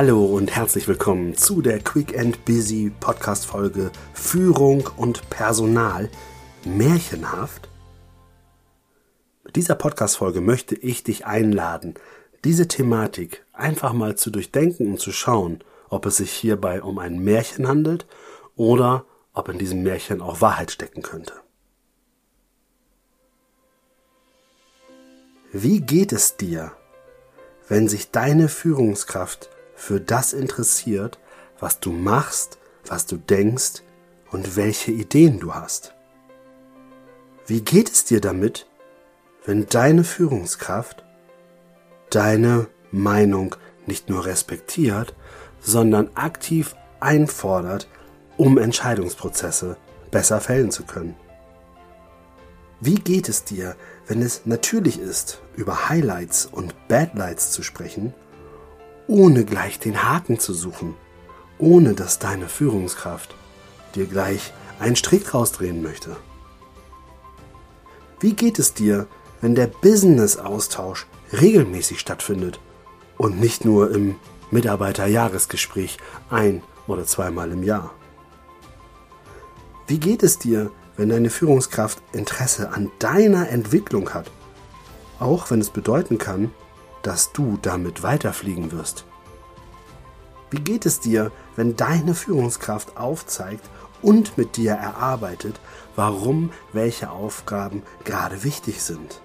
Hallo und herzlich willkommen zu der Quick and Busy Podcast Folge Führung und Personal märchenhaft. Mit dieser Podcast Folge möchte ich dich einladen, diese Thematik einfach mal zu durchdenken und zu schauen, ob es sich hierbei um ein Märchen handelt oder ob in diesem Märchen auch Wahrheit stecken könnte. Wie geht es dir, wenn sich deine Führungskraft für das interessiert, was du machst, was du denkst und welche Ideen du hast? Wie geht es dir damit, wenn deine Führungskraft deine Meinung nicht nur respektiert, sondern aktiv einfordert, um Entscheidungsprozesse besser fällen zu können? Wie geht es dir, wenn es natürlich ist, über Highlights und Badlights zu sprechen, ohne gleich den Haken zu suchen, ohne dass deine Führungskraft dir gleich einen Strick rausdrehen möchte? Wie geht es dir, wenn der Business-Austausch regelmäßig stattfindet und nicht nur im Mitarbeiterjahresgespräch ein oder zweimal im Jahr? Wie geht es dir, wenn deine Führungskraft Interesse an deiner Entwicklung hat, auch wenn es bedeuten kann, dass du damit weiterfliegen wirst? Wie geht es dir, wenn deine Führungskraft aufzeigt und mit dir erarbeitet, warum welche Aufgaben gerade wichtig sind?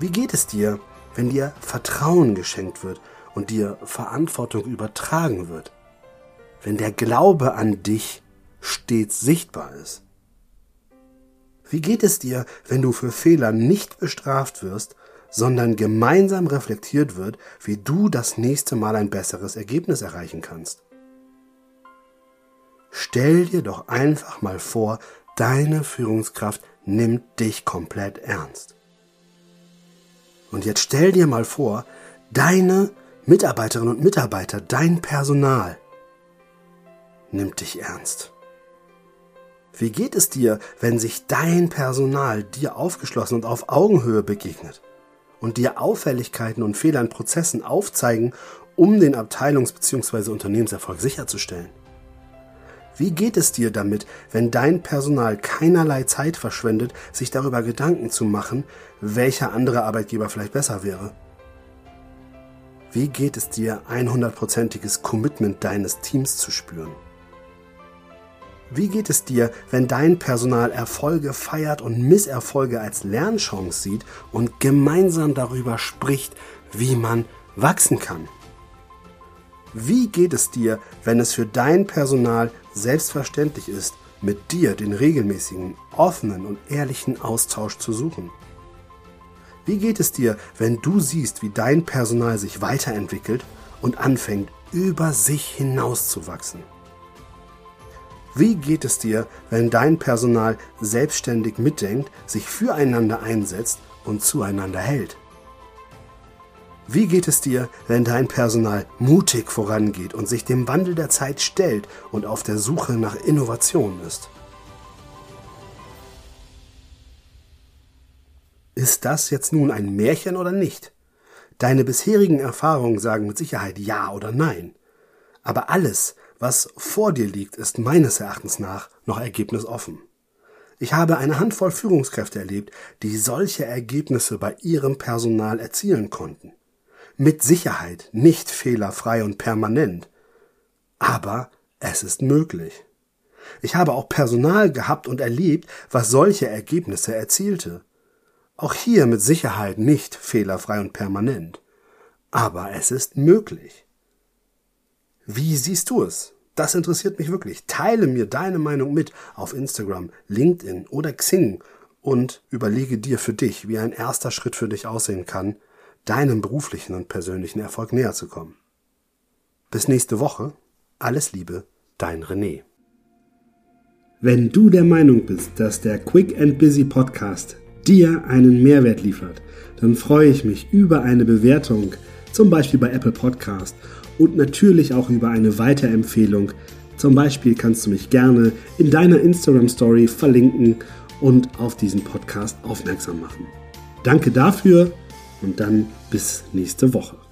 Wie geht es dir, wenn dir Vertrauen geschenkt wird und dir Verantwortung übertragen wird? Wenn der Glaube an dich stets sichtbar ist? Wie geht es dir, wenn du für Fehler nicht bestraft wirst, sondern gemeinsam reflektiert wird, wie du das nächste Mal ein besseres Ergebnis erreichen kannst? Stell dir doch einfach mal vor, deine Führungskraft nimmt dich komplett ernst. Und jetzt stell dir mal vor, deine Mitarbeiterinnen und Mitarbeiter, dein Personal nimmt dich ernst. Wie geht es dir, wenn sich dein Personal dir aufgeschlossen und auf Augenhöhe begegnet und dir Auffälligkeiten und Fehler in Prozessen aufzeigen, um den Abteilungs- bzw. Unternehmenserfolg sicherzustellen? Wie geht es dir damit, wenn dein Personal keinerlei Zeit verschwendet, sich darüber Gedanken zu machen, welcher andere Arbeitgeber vielleicht besser wäre? Wie geht es dir, 100%iges Commitment deines Teams zu spüren? Wie geht es dir, wenn dein Personal Erfolge feiert und Misserfolge als Lernchance sieht und gemeinsam darüber spricht, wie man wachsen kann? Wie geht es dir, wenn es für dein Personal selbstverständlich ist, mit dir den regelmäßigen, offenen und ehrlichen Austausch zu suchen? Wie geht es dir, wenn du siehst, wie dein Personal sich weiterentwickelt und anfängt, über sich hinauszuwachsen? Wie geht es dir, wenn dein Personal selbstständig mitdenkt, sich füreinander einsetzt und zueinander hält? Wie geht es dir, wenn dein Personal mutig vorangeht und sich dem Wandel der Zeit stellt und auf der Suche nach Innovationen ist? Ist das jetzt nun ein Märchen oder nicht? Deine bisherigen Erfahrungen sagen mit Sicherheit ja oder nein. Aber alles, was vor dir liegt, ist meines Erachtens nach noch ergebnisoffen. Ich habe eine Handvoll Führungskräfte erlebt, die solche Ergebnisse bei ihrem Personal erzielen konnten. Mit Sicherheit nicht fehlerfrei und permanent. Aber es ist möglich. Ich habe auch Personal gehabt und erlebt, was solche Ergebnisse erzielte. Auch hier mit Sicherheit nicht fehlerfrei und permanent. Aber es ist möglich. Wie siehst du es? Das interessiert mich wirklich. Teile mir deine Meinung mit auf Instagram, LinkedIn oder Xing und überlege dir für dich, wie ein erster Schritt für dich aussehen kann, deinem beruflichen und persönlichen Erfolg näher zu kommen. Bis nächste Woche. Alles Liebe, dein René. Wenn du der Meinung bist, dass der Quick and Busy Podcast dir einen Mehrwert liefert, dann freue ich mich über eine Bewertung, zum Beispiel bei Apple Podcast und natürlich auch über eine Weiterempfehlung. Zum Beispiel kannst du mich gerne in deiner Instagram Story verlinken und auf diesen Podcast aufmerksam machen. Danke dafür und dann bis nächste Woche.